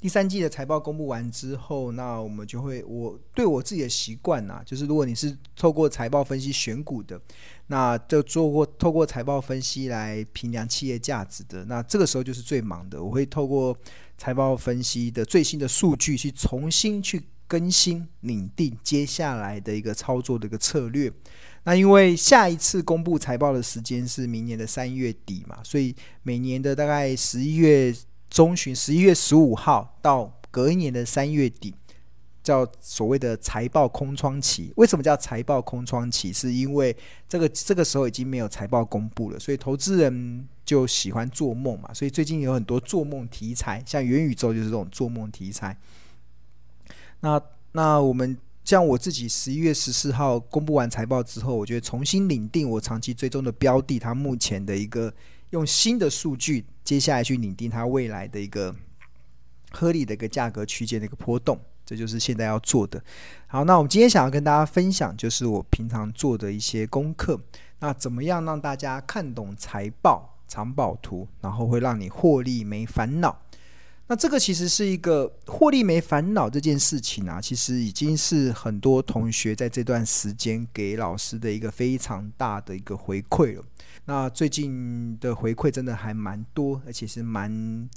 第三季的财报公布完之后，那我们就会，我对我自己的习惯呐，就是如果你是透过财报分析选股的，那就做过透过财报分析来评量企业价值的，那这个时候就是最忙的。我会透过财报分析的最新的数据去重新去更新拟定接下来的一个操作的一个策略。那因为下一次公布财报的时间是明年的三月底嘛，所以每年的大概十一月。中旬十一月十五号到隔一年的三月底，叫所谓的财报空窗期。为什么叫财报空窗期？是因为这个这个时候已经没有财报公布了，所以投资人就喜欢做梦嘛。所以最近有很多做梦题材，像元宇宙就是这种做梦题材。那那我们像我自己十一月十四号公布完财报之后，我觉得重新领定我长期追踪的标的，它目前的一个。用新的数据，接下来去拟定它未来的一个合理的一个价格区间的一个波动，这就是现在要做的。好，那我们今天想要跟大家分享，就是我平常做的一些功课。那怎么样让大家看懂财报、藏宝图，然后会让你获利没烦恼？那这个其实是一个获利没烦恼这件事情啊，其实已经是很多同学在这段时间给老师的一个非常大的一个回馈了。那最近的回馈真的还蛮多，而且是蛮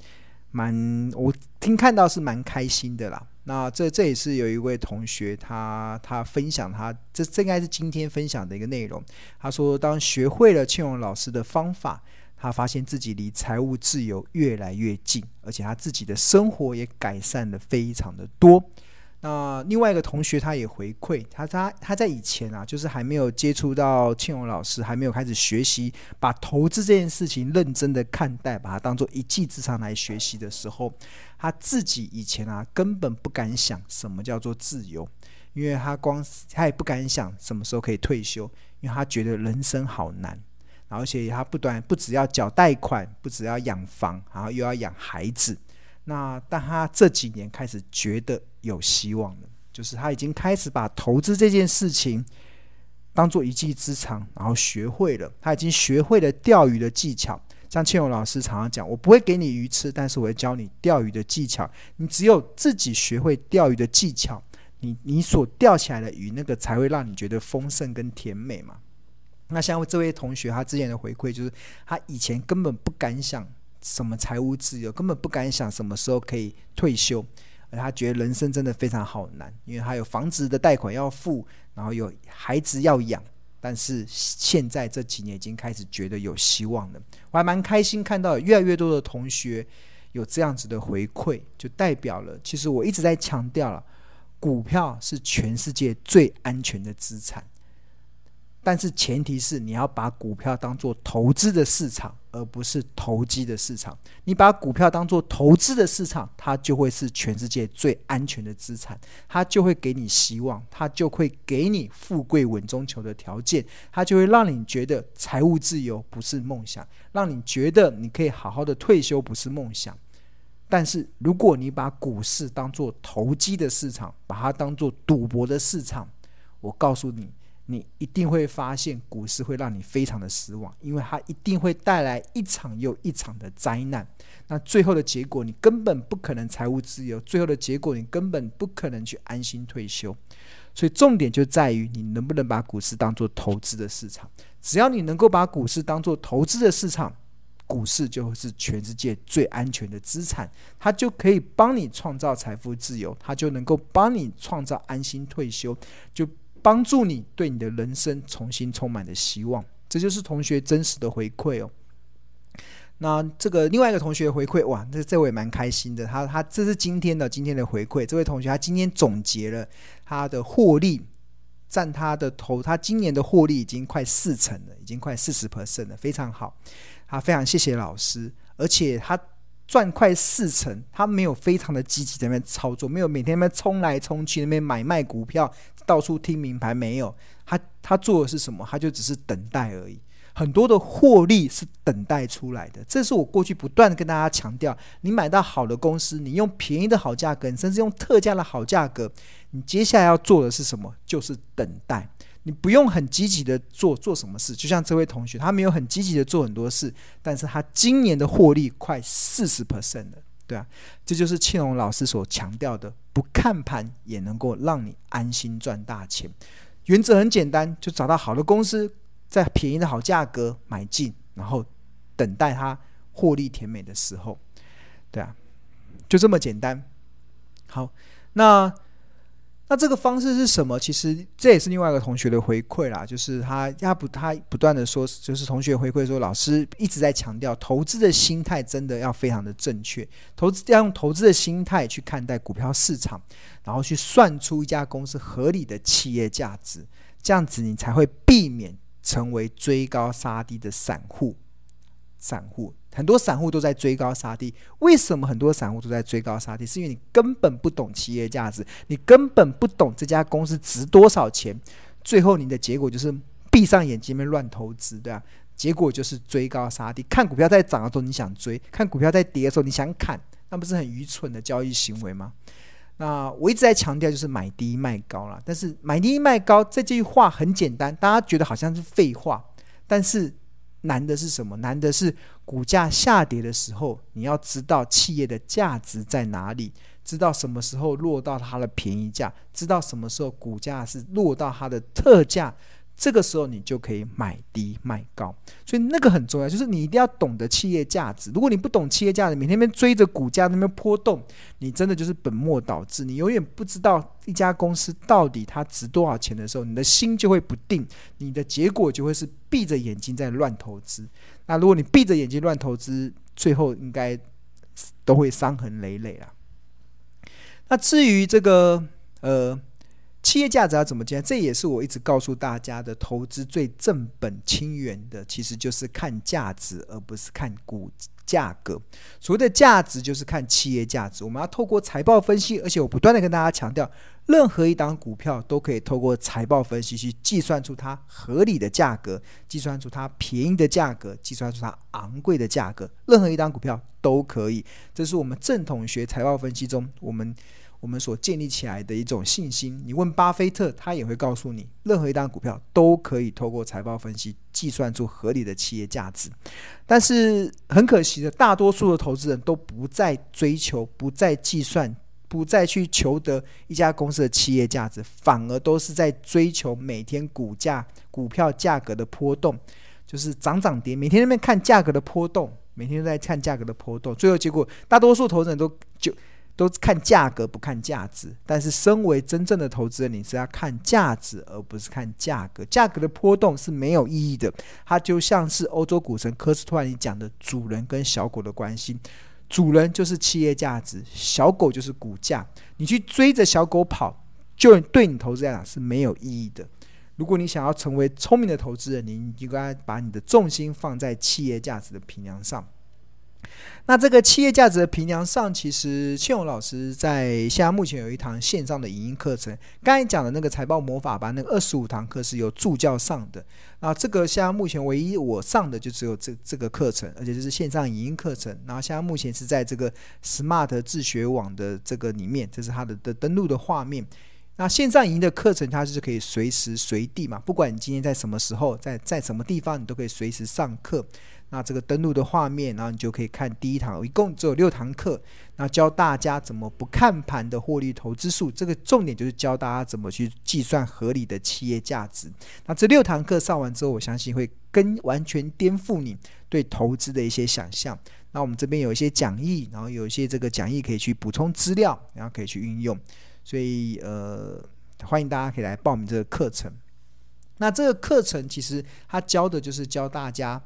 蛮，我听看到是蛮开心的啦。那这这也是有一位同学他他分享他这这应该是今天分享的一个内容。他说，当学会了庆荣老师的方法，他发现自己离财务自由越来越近，而且他自己的生活也改善了非常的多。那另外一个同学他也回馈，他他他在以前啊，就是还没有接触到庆荣老师，还没有开始学习，把投资这件事情认真的看待，把它当做一技之长来学习的时候，他自己以前啊根本不敢想什么叫做自由，因为他光他也不敢想什么时候可以退休，因为他觉得人生好难，而且他不断不只要缴贷款，不只要养房，然后又要养孩子。那但他这几年开始觉得有希望了，就是他已经开始把投资这件事情当做一技之长，然后学会了。他已经学会了钓鱼的技巧，像庆荣老师常常讲：“我不会给你鱼吃，但是我会教你钓鱼的技巧。你只有自己学会钓鱼的技巧，你你所钓起来的鱼，那个才会让你觉得丰盛跟甜美嘛。”那像这位同学，他之前的回馈就是，他以前根本不敢想。什么财务自由，根本不敢想什么时候可以退休，而他觉得人生真的非常好难，因为他有房子的贷款要付，然后有孩子要养，但是现在这几年已经开始觉得有希望了。我还蛮开心看到越来越多的同学有这样子的回馈，就代表了其实我一直在强调了，股票是全世界最安全的资产。但是前提是你要把股票当做投资的市场，而不是投机的市场。你把股票当做投资的市场，它就会是全世界最安全的资产，它就会给你希望，它就会给你富贵稳中求的条件，它就会让你觉得财务自由不是梦想，让你觉得你可以好好的退休不是梦想。但是如果你把股市当做投机的市场，把它当做赌博的市场，我告诉你。你一定会发现股市会让你非常的失望，因为它一定会带来一场又一场的灾难。那最后的结果，你根本不可能财务自由；最后的结果，你根本不可能去安心退休。所以重点就在于你能不能把股市当做投资的市场。只要你能够把股市当做投资的市场，股市就是全世界最安全的资产，它就可以帮你创造财富自由，它就能够帮你创造安心退休，就。帮助你对你的人生重新充满了希望，这就是同学真实的回馈哦。那这个另外一个同学回馈，哇，这这位蛮开心的。他他这是今天的今天的回馈。这位同学他今天总结了他的获利，占他的头，他今年的获利已经快四成了，已经快四十 percent 了，非常好。他非常谢谢老师，而且他。赚快四成，他没有非常的积极在那边操作，没有每天在那边冲来冲去那边买卖股票，到处听名牌，没有。他他做的是什么？他就只是等待而已。很多的获利是等待出来的，这是我过去不断的跟大家强调。你买到好的公司，你用便宜的好价格，甚至用特价的好价格，你接下来要做的是什么？就是等待。你不用很积极的做做什么事，就像这位同学，他没有很积极的做很多事，但是他今年的获利快四十 percent 了，对啊，这就是庆隆老师所强调的，不看盘也能够让你安心赚大钱。原则很简单，就找到好的公司，在便宜的好价格买进，然后等待它获利甜美的时候，对啊，就这么简单。好，那。那这个方式是什么？其实这也是另外一个同学的回馈啦，就是他他不他不断的说，就是同学回馈说，老师一直在强调，投资的心态真的要非常的正确，投资要用投资的心态去看待股票市场，然后去算出一家公司合理的企业价值，这样子你才会避免成为追高杀低的散户，散户。很多散户都在追高杀低，为什么很多散户都在追高杀低？是因为你根本不懂企业价值，你根本不懂这家公司值多少钱，最后你的结果就是闭上眼睛面乱投资，对吧？结果就是追高杀低，看股票在涨的时候你想追，看股票在跌的时候你想砍，那不是很愚蠢的交易行为吗？那我一直在强调就是买低卖高啦，但是买低卖高这句话很简单，大家觉得好像是废话，但是。难的是什么？难的是股价下跌的时候，你要知道企业的价值在哪里，知道什么时候落到它的便宜价，知道什么时候股价是落到它的特价。这个时候你就可以买低卖高，所以那个很重要，就是你一定要懂得企业价值。如果你不懂企业价值，每天边追着股价那边波动，你真的就是本末倒置。你永远不知道一家公司到底它值多少钱的时候，你的心就会不定，你的结果就会是闭着眼睛在乱投资。那如果你闭着眼睛乱投资，最后应该都会伤痕累累了。那至于这个呃。企业价值要怎么计算？这也是我一直告诉大家的，投资最正本清源的，其实就是看价值，而不是看股价格。所谓的价值，就是看企业价值。我们要透过财报分析，而且我不断的跟大家强调，任何一档股票都可以透过财报分析去计算出它合理的价格，计算出它便宜的价格，计算出它昂贵的价格。任何一档股票都可以。这是我们正统学财报分析中，我们。我们所建立起来的一种信心，你问巴菲特，他也会告诉你，任何一档股票都可以透过财报分析计算出合理的企业价值。但是很可惜的，大多数的投资人都不再追求、不再计算、不再去求得一家公司的企业价值，反而都是在追求每天股价、股票价格的波动，就是涨涨跌，每天在那边看价格的波动，每天都在看价格的波动，最后结果，大多数投资人都就。都看价格不看价值，但是身为真正的投资人，你是要看价值而不是看价格。价格的波动是没有意义的，它就像是欧洲股神科斯托兰尼讲的主人跟小狗的关系，主人就是企业价值，小狗就是股价。你去追着小狗跑，就对你投资来讲是没有意义的。如果你想要成为聪明的投资人，你应该把你的重心放在企业价值的平量上。那这个企业价值的评量上，其实庆荣老师在现在目前有一堂线上的影音课程。刚才讲的那个财报魔法班，那个二十五堂课是由助教上的。那这个现在目前唯一我上的就只有这这个课程，而且就是线上影音课程。然后现在目前是在这个 Smart 自学网的这个里面，这是它的的登录的画面。那线上影音的课程，它是可以随时随地嘛，不管你今天在什么时候，在在什么地方，你都可以随时上课。那这个登录的画面，然后你就可以看第一堂，一共只有六堂课，那教大家怎么不看盘的获利投资术。这个重点就是教大家怎么去计算合理的企业价值。那这六堂课上完之后，我相信会跟完全颠覆你对投资的一些想象。那我们这边有一些讲义，然后有一些这个讲义可以去补充资料，然后可以去运用。所以呃，欢迎大家可以来报名这个课程。那这个课程其实它教的就是教大家。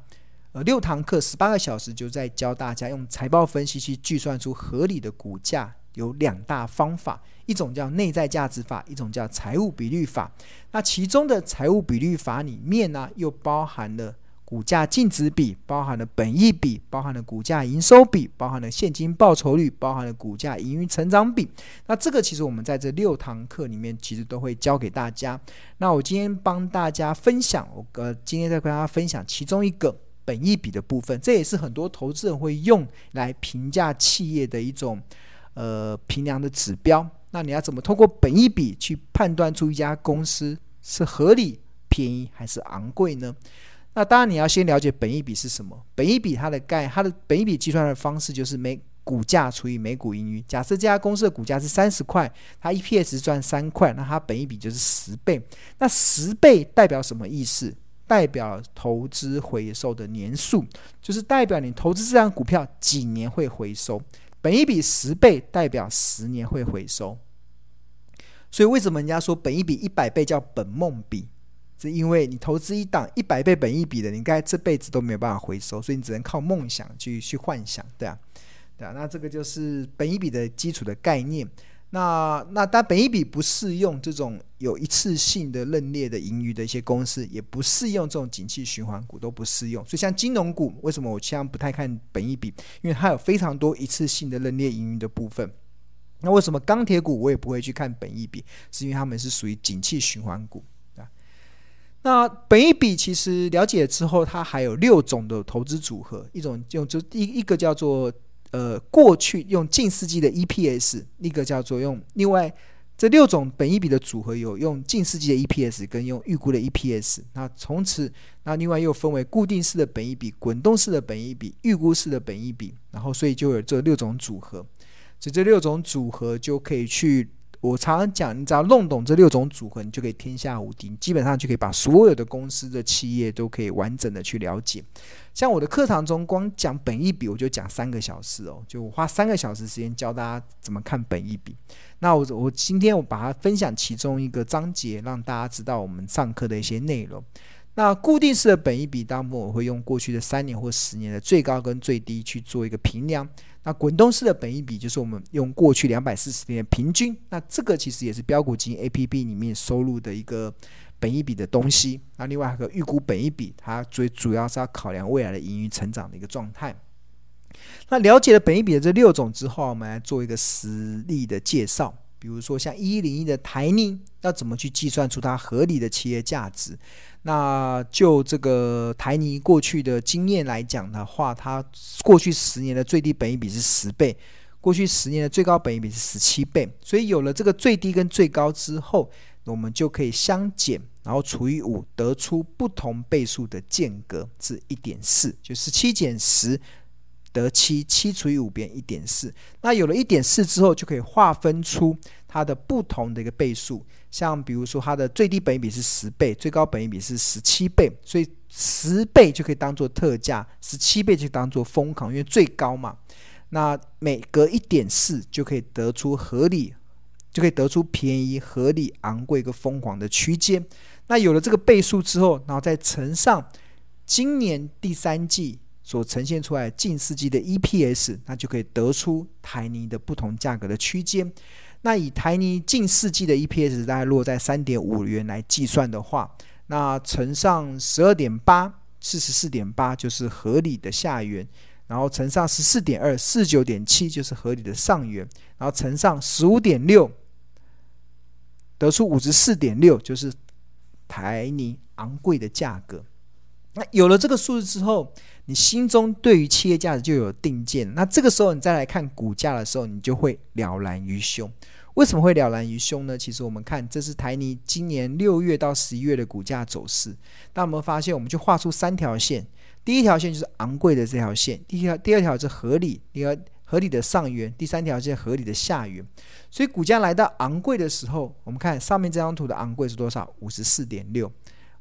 呃，六堂课十八个小时，就在教大家用财报分析去计算出合理的股价。有两大方法，一种叫内在价值法，一种叫财务比率法。那其中的财务比率法里面呢，又包含了股价净值比，包含了本益比，包含了股价营收比，包含了现金报酬率，包含了股价盈余成长比。那这个其实我们在这六堂课里面，其实都会教给大家。那我今天帮大家分享，我呃今天再跟大家分享其中一个。本益比的部分，这也是很多投资人会用来评价企业的一种呃评量的指标。那你要怎么通过本益比去判断出一家公司是合理、便宜还是昂贵呢？那当然你要先了解本益比是什么。本益比它的概，它的本益比计算的方式就是每股价除以每股盈余。假设这家公司的股价是三十块，它 EPS 赚三块，那它本益比就是十倍。那十倍代表什么意思？代表投资回收的年数，就是代表你投资这张股票几年会回收。本一比十倍代表十年会回收。所以为什么人家说本一比一百倍叫本梦比？是因为你投资一档一百倍本一比的，你应该这辈子都没有办法回收，所以你只能靠梦想去去幻想，对啊，对啊。那这个就是本一比的基础的概念。那那但本益比不适用这种有一次性的认列的盈余的一些公司，也不适用这种景气循环股，都不适用。所以像金融股，为什么我现在不太看本益比？因为它有非常多一次性的认列盈余的部分。那为什么钢铁股我也不会去看本益比？是因为他们是属于景气循环股啊。那本益比其实了解之后，它还有六种的投资组合，一种用就一一个叫做。呃，过去用近世纪的 EPS，那个叫做用另外这六种本一笔的组合，有用近世纪的 EPS 跟用预估的 EPS。那从此，那另外又分为固定式的本一笔、滚动式的本一笔、预估式的本一笔，然后所以就有这六种组合。所以这六种组合就可以去。我常常讲，你只要弄懂这六种组合，你就可以天下无敌，基本上就可以把所有的公司的企业都可以完整的去了解。像我的课堂中，光讲本一笔，我就讲三个小时哦，就我花三个小时时间教大家怎么看本一笔。那我我今天我把它分享其中一个章节，让大家知道我们上课的一些内容。那固定式的本一笔，当中我会用过去的三年或十年的最高跟最低去做一个评量。那滚动式的本益比就是我们用过去两百四十年平均，那这个其实也是标股基金 APP 里面收录的一个本益比的东西。那另外还有预估本益比，它最主要是要考量未来的盈余成长的一个状态。那了解了本益比的这六种之后，我们来做一个实例的介绍。比如说像一一零一的台泥，要怎么去计算出它合理的企业价值？那就这个台泥过去的经验来讲的话，它过去十年的最低本益比是十倍，过去十年的最高本益比是十七倍。所以有了这个最低跟最高之后，我们就可以相减，然后除以五，得出不同倍数的间隔是一点四，就十七减十。得七，七除以五变一点四。那有了一点四之后，就可以划分出它的不同的一个倍数。像比如说，它的最低本益比是十倍，最高本益比是十七倍，所以十倍就可以当做特价，十七倍就当做疯狂，因为最高嘛。那每隔一点四就可以得出合理，就可以得出便宜、合理、昂贵跟疯狂的区间。那有了这个倍数之后，然后再乘上今年第三季。所呈现出来近世纪的 EPS，那就可以得出台泥的不同价格的区间。那以台泥近世纪的 EPS 大概落在三点五元来计算的话，那乘上十二点八，四十四点八就是合理的下缘，然后乘上十四点二，四九点七就是合理的上缘，然后乘上十五点六，得出五十四点六，就是台泥昂贵的价格。那有了这个数字之后，你心中对于企业价值就有定见，那这个时候你再来看股价的时候，你就会了然于胸。为什么会了然于胸呢？其实我们看，这是台泥今年六月到十一月的股价走势。那我们发现，我们就画出三条线，第一条线就是昂贵的这条线，第一条、第二条是合理，第二合理的上缘，第三条是合理的下缘。所以股价来到昂贵的时候，我们看上面这张图的昂贵是多少？五十四点六。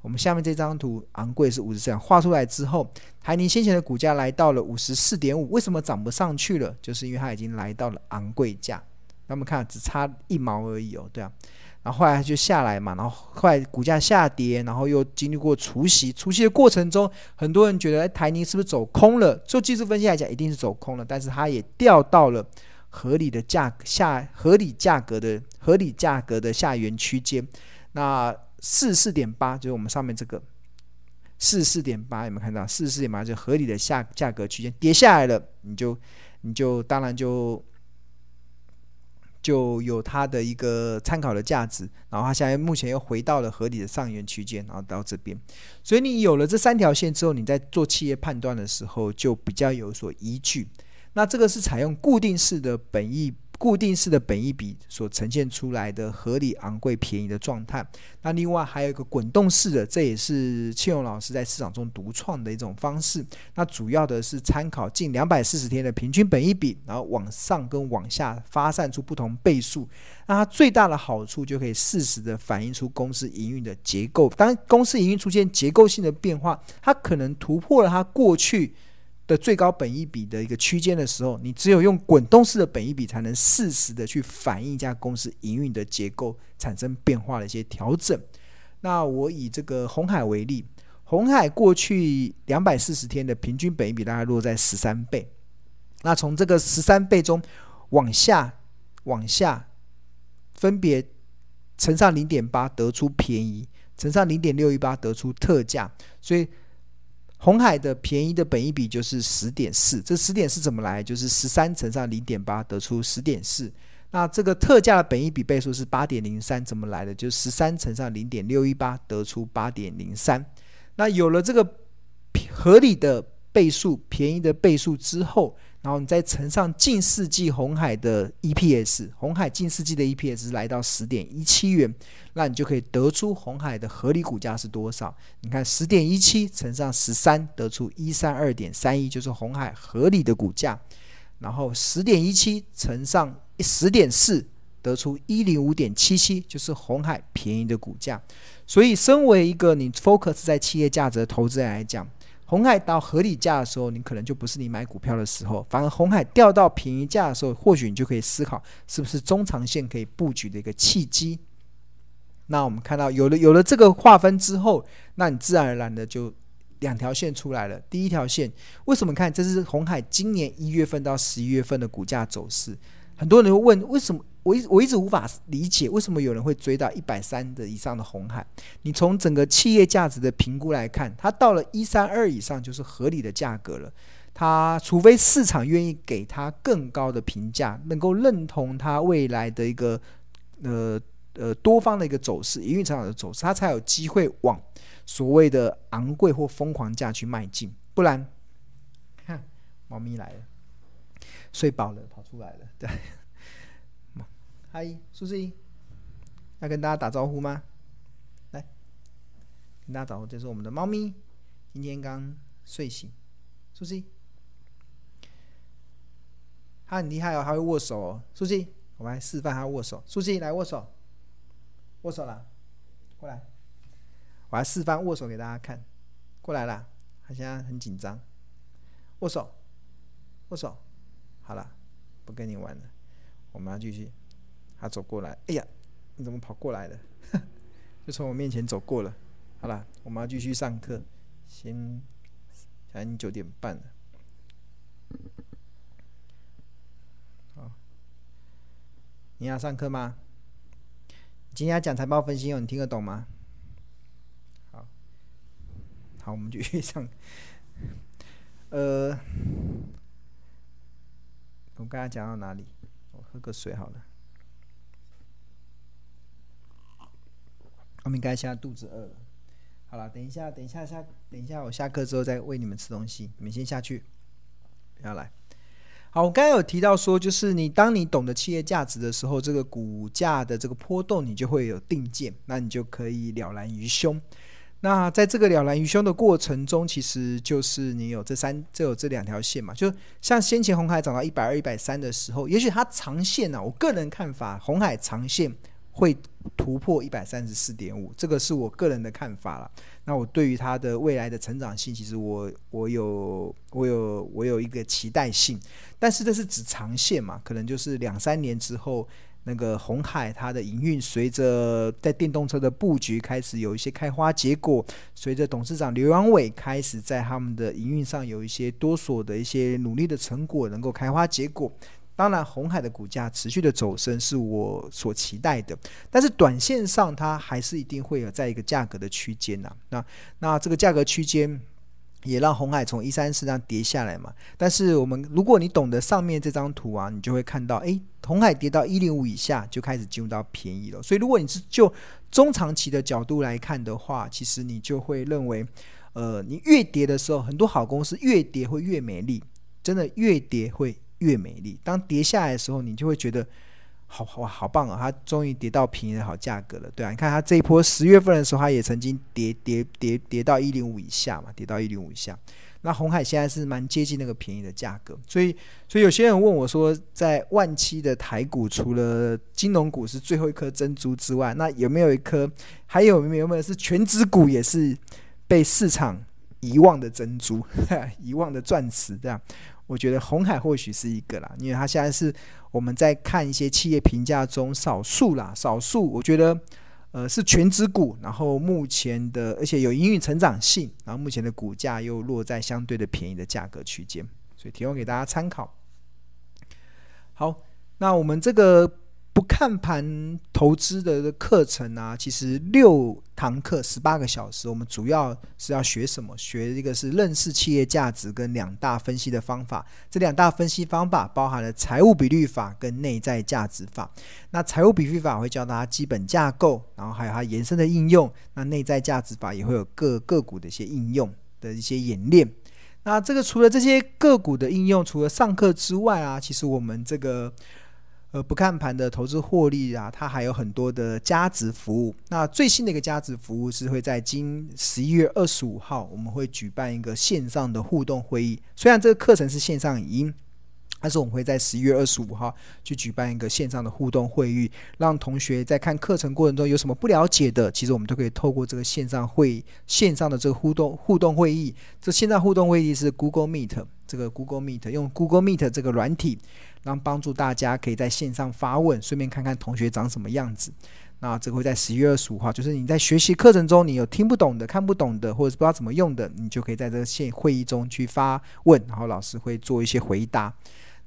我们下面这张图昂贵是五十四，画出来之后，台泥先前的股价来到了五十四点五，为什么涨不上去了？就是因为它已经来到了昂贵价。那我们看只差一毛而已哦，对啊。然后后来就下来嘛，然后后来股价下跌，然后又经历过除息，除息的过程中，很多人觉得台泥是不是走空了？做技术分析来讲，一定是走空了，但是它也掉到了合理的价格下合理价格的合理价格的下缘区间。那四十四点八就是我们上面这个四十四点八，有没有看到？四十四点八就合理的下价格区间跌下来了，你就你就当然就就有它的一个参考的价值。然后它现在目前又回到了合理的上缘区间，然后到这边。所以你有了这三条线之后，你在做企业判断的时候就比较有所依据。那这个是采用固定式的本意固定式的本益比所呈现出来的合理、昂贵、便宜的状态。那另外还有一个滚动式的，这也是庆荣老师在市场中独创的一种方式。那主要的是参考近两百四十天的平均本益比，然后往上跟往下发散出不同倍数。那它最大的好处就可以适时的反映出公司营运的结构。当公司营运出现结构性的变化，它可能突破了它过去。的最高本益比的一个区间的时候，你只有用滚动式的本益比，才能适时的去反映一家公司营运的结构产生变化的一些调整。那我以这个红海为例，红海过去两百四十天的平均本益比大概落在十三倍。那从这个十三倍中往下往下分别乘上零点八得出便宜，乘上零点六一八得出特价，所以。红海的便宜的本益比就是十点四，这十点四怎么来？就是十三乘上零点八得出十点四。那这个特价的本益比倍数是八点零三，怎么来的？就是十三乘上零点六一八得出八点零三。那有了这个合理的倍数、便宜的倍数之后。然后你再乘上近世纪红海的 EPS，红海近世纪的 EPS 来到十点一七元，那你就可以得出红海的合理股价是多少？你看十点一七乘上十三，得出一三二点三一，就是红海合理的股价。然后十点一七乘上十点四，得出一零五点七七，就是红海便宜的股价。所以，身为一个你 focus 在企业价值的投资人来讲，红海到合理价的时候，你可能就不是你买股票的时候；反而红海掉到便宜价的时候，或许你就可以思考是不是中长线可以布局的一个契机。那我们看到有了有了这个划分之后，那你自然而然的就两条线出来了。第一条线，为什么看这是红海今年一月份到十一月份的股价走势？很多人会问为什么？我一我一直无法理解为什么有人会追到一百三的以上的红海。你从整个企业价值的评估来看，它到了一三二以上就是合理的价格了。它除非市场愿意给它更高的评价，能够认同它未来的一个呃呃多方的一个走势，营运成长的走势，它才有机会往所谓的昂贵或疯狂价去迈进。不然，看猫咪来了，睡饱了跑出来了，对。嗨，苏西，要跟大家打招呼吗？来，跟大家打招呼，这是我们的猫咪，今天刚睡醒。苏西，它很厉害哦，它会握手哦。苏西，我们来示范它握手。苏西，来握手，握手了，过来，我来示范握手给大家看。过来了，它现在很紧张。握手，握手，好了，不跟你玩了，我们要继续。他走过来，哎呀，你怎么跑过来了？就从我面前走过了。好了，我们要继续上课，先，现在九点半了。好，你要上课吗？今天要讲财报分析哦，你听得懂吗？好，好，我们继续上。呃，我刚才讲到哪里？我喝个水好了。我们应该现在肚子饿了。好了，等一下，等一下下，等一下我下课之后再喂你们吃东西。你们先下去，不要来。好，我刚才有提到说，就是你当你懂得企业价值的时候，这个股价的这个波动，你就会有定见，那你就可以了然于胸。那在这个了然于胸的过程中，其实就是你有这三，这有这两条线嘛。就像先前红海涨到一百二、一百三的时候，也许它长线呢、我个人看法，红海长线。会突破一百三十四点五，这个是我个人的看法了。那我对于它的未来的成长性，其实我我有我有我有一个期待性，但是这是指长线嘛，可能就是两三年之后，那个红海它的营运随着在电动车的布局开始有一些开花结果，随着董事长刘扬伟开始在他们的营运上有一些多所的一些努力的成果能够开花结果。当然，红海的股价持续的走升是我所期待的，但是短线上它还是一定会有在一个价格的区间呐。那那这个价格区间也让红海从一三四这样跌下来嘛。但是我们如果你懂得上面这张图啊，你就会看到，哎，红海跌到一零五以下就开始进入到便宜了。所以如果你是就中长期的角度来看的话，其实你就会认为，呃，你越跌的时候，很多好公司越跌会越美丽，真的越跌会。越美丽。当跌下来的时候，你就会觉得好哇，好棒啊！它终于跌到便宜的好价格了，对啊，你看它这一波十月份的时候，它也曾经跌跌跌跌到一零五以下嘛，跌到一零五以下。那红海现在是蛮接近那个便宜的价格，所以所以有些人问我说，在万七的台股，除了金融股是最后一颗珍珠之外，那有没有一颗，还有没有没有是权值股也是被市场遗忘的珍珠，遗忘的钻石？这样，我觉得红海或许是一个啦，因为它现在是我们在看一些企业评价中少数啦，少数我觉得。呃，是全值股，然后目前的，而且有营运成长性，然后目前的股价又落在相对的便宜的价格区间，所以提供给大家参考。好，那我们这个。不看盘投资的课程啊，其实六堂课十八个小时，我们主要是要学什么？学一个是认识企业价值跟两大分析的方法。这两大分析方法包含了财务比率法跟内在价值法。那财务比率法会教大家基本架构，然后还有它延伸的应用。那内在价值法也会有各个股的一些应用的一些演练。那这个除了这些个股的应用，除了上课之外啊，其实我们这个。呃，不看盘的投资获利啊，它还有很多的加值服务。那最新的一个加值服务是会在今十一月二十五号，我们会举办一个线上的互动会议。虽然这个课程是线上语音，但是我们会在十一月二十五号去举办一个线上的互动会议，让同学在看课程过程中有什么不了解的，其实我们都可以透过这个线上会线上的这个互动互动会议。这线上互动会议是 Google Meet，这个 Google Meet 用 Google Meet 这个软体。让帮助大家可以在线上发问，顺便看看同学长什么样子。那这个会在十一月二十五号，就是你在学习课程中，你有听不懂的、看不懂的，或者是不知道怎么用的，你就可以在这个线会议中去发问，然后老师会做一些回答。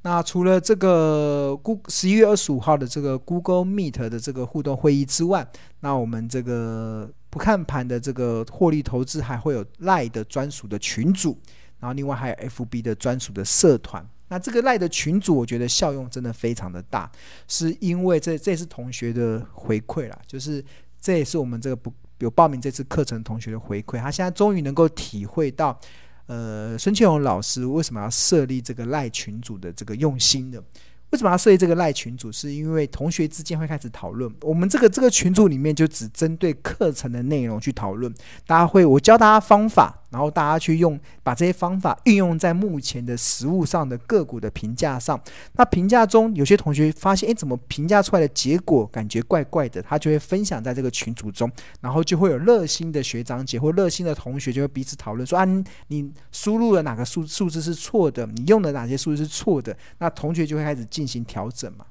那除了这个 Google 十一月二十五号的这个 Google Meet 的这个互动会议之外，那我们这个不看盘的这个获利投资还会有 Lie 的专属的群组，然后另外还有 FB 的专属的社团。那这个赖的群组，我觉得效用真的非常的大，是因为这这也是同学的回馈啦，就是这也是我们这个不有报名这次课程同学的回馈，他现在终于能够体会到，呃，孙庆荣老师为什么要设立这个赖群组的这个用心的。为什么要设立这个赖群组？是因为同学之间会开始讨论。我们这个这个群组里面就只针对课程的内容去讨论。大家会，我教大家方法，然后大家去用，把这些方法运用在目前的实物上的个股的评价上。那评价中，有些同学发现，诶，怎么评价出来的结果感觉怪怪的？他就会分享在这个群组中，然后就会有热心的学长姐或热心的同学就会彼此讨论说：啊，你输入了哪个数数字是错的？你用的哪些数字是错的？那同学就会开始。进行调整嘛，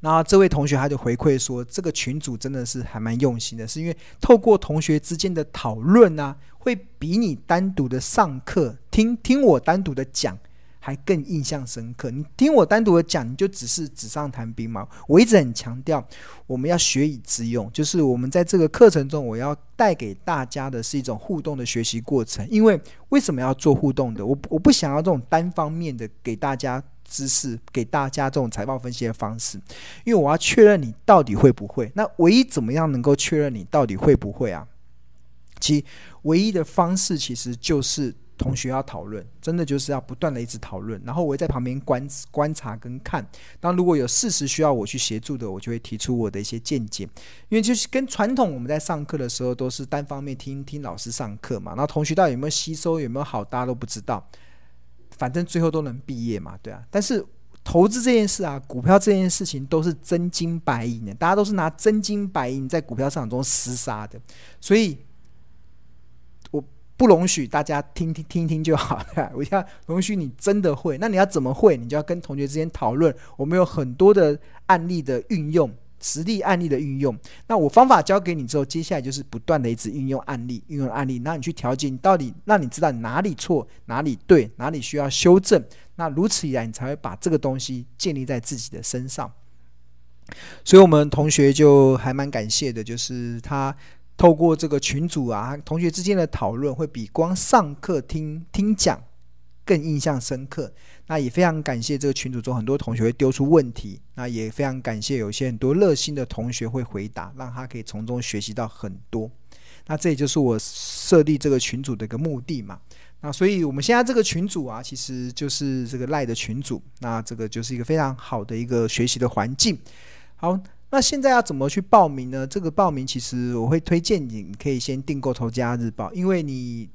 那这位同学他就回馈说，这个群组真的是还蛮用心的，是因为透过同学之间的讨论啊，会比你单独的上课听听我单独的讲还更印象深刻。你听我单独的讲，你就只是纸上谈兵嘛。我一直很强调，我们要学以致用，就是我们在这个课程中，我要带给大家的是一种互动的学习过程。因为为什么要做互动的？我我不想要这种单方面的给大家。知识给大家这种财报分析的方式，因为我要确认你到底会不会。那唯一怎么样能够确认你到底会不会啊？其唯一的方式其实就是同学要讨论，真的就是要不断的一直讨论，然后我会在旁边观观察跟看。当如果有事实需要我去协助的，我就会提出我的一些见解。因为就是跟传统我们在上课的时候都是单方面听听老师上课嘛，那同学到底有没有吸收，有没有好，大家都不知道。反正最后都能毕业嘛，对啊。但是投资这件事啊，股票这件事情都是真金白银的，大家都是拿真金白银在股票市场中厮杀的，所以我不容许大家听听听听就好，了啊，我要容许你真的会。那你要怎么会？你就要跟同学之间讨论。我们有很多的案例的运用。实例案例的运用，那我方法教给你之后，接下来就是不断的一直运用案例，运用案例，那你去调节，你到底让你知道你哪里错，哪里对，哪里需要修正。那如此以来，你才会把这个东西建立在自己的身上。所以，我们同学就还蛮感谢的，就是他透过这个群组啊，同学之间的讨论，会比光上课听听讲更印象深刻。那也非常感谢这个群组中很多同学会丢出问题，那也非常感谢有些很多热心的同学会回答，让他可以从中学习到很多。那这也就是我设立这个群组的一个目的嘛。那所以我们现在这个群组啊，其实就是这个赖的群组，那这个就是一个非常好的一个学习的环境。好，那现在要怎么去报名呢？这个报名其实我会推荐你，可以先订购《头家日报》，因为你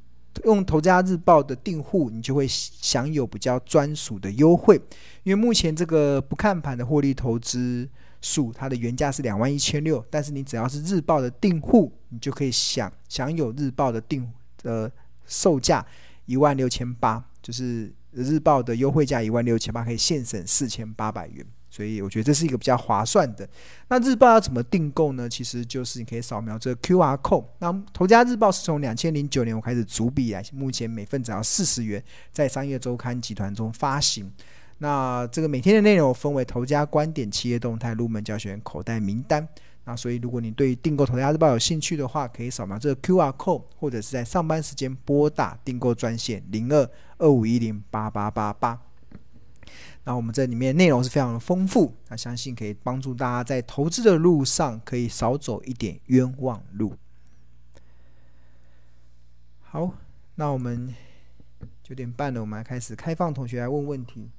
用《头家日报》的订户，你就会享有比较专属的优惠。因为目前这个不看盘的获利投资数，它的原价是两万一千六，但是你只要是日报的订户，你就可以享享有日报的订呃售价。一万六千八，就是日报的优惠价一万六千八，可以现省四千八百元，所以我觉得这是一个比较划算的。那日报要怎么订购呢？其实就是你可以扫描这个 QR code。那头家日报是从两千零九年我开始主笔来，目前每份只要四十元，在商业周刊集团中发行。那这个每天的内容分为头家观点、企业动态、入门教学、口袋名单。那所以，如果你对订购《头家日报》有兴趣的话，可以扫描这个 QR code，或者是在上班时间拨打订购专线零二二五一零八八八八。那我们这里面内容是非常的丰富，那相信可以帮助大家在投资的路上可以少走一点冤枉路。好，那我们九点半了，我们来开始开放同学来问问题。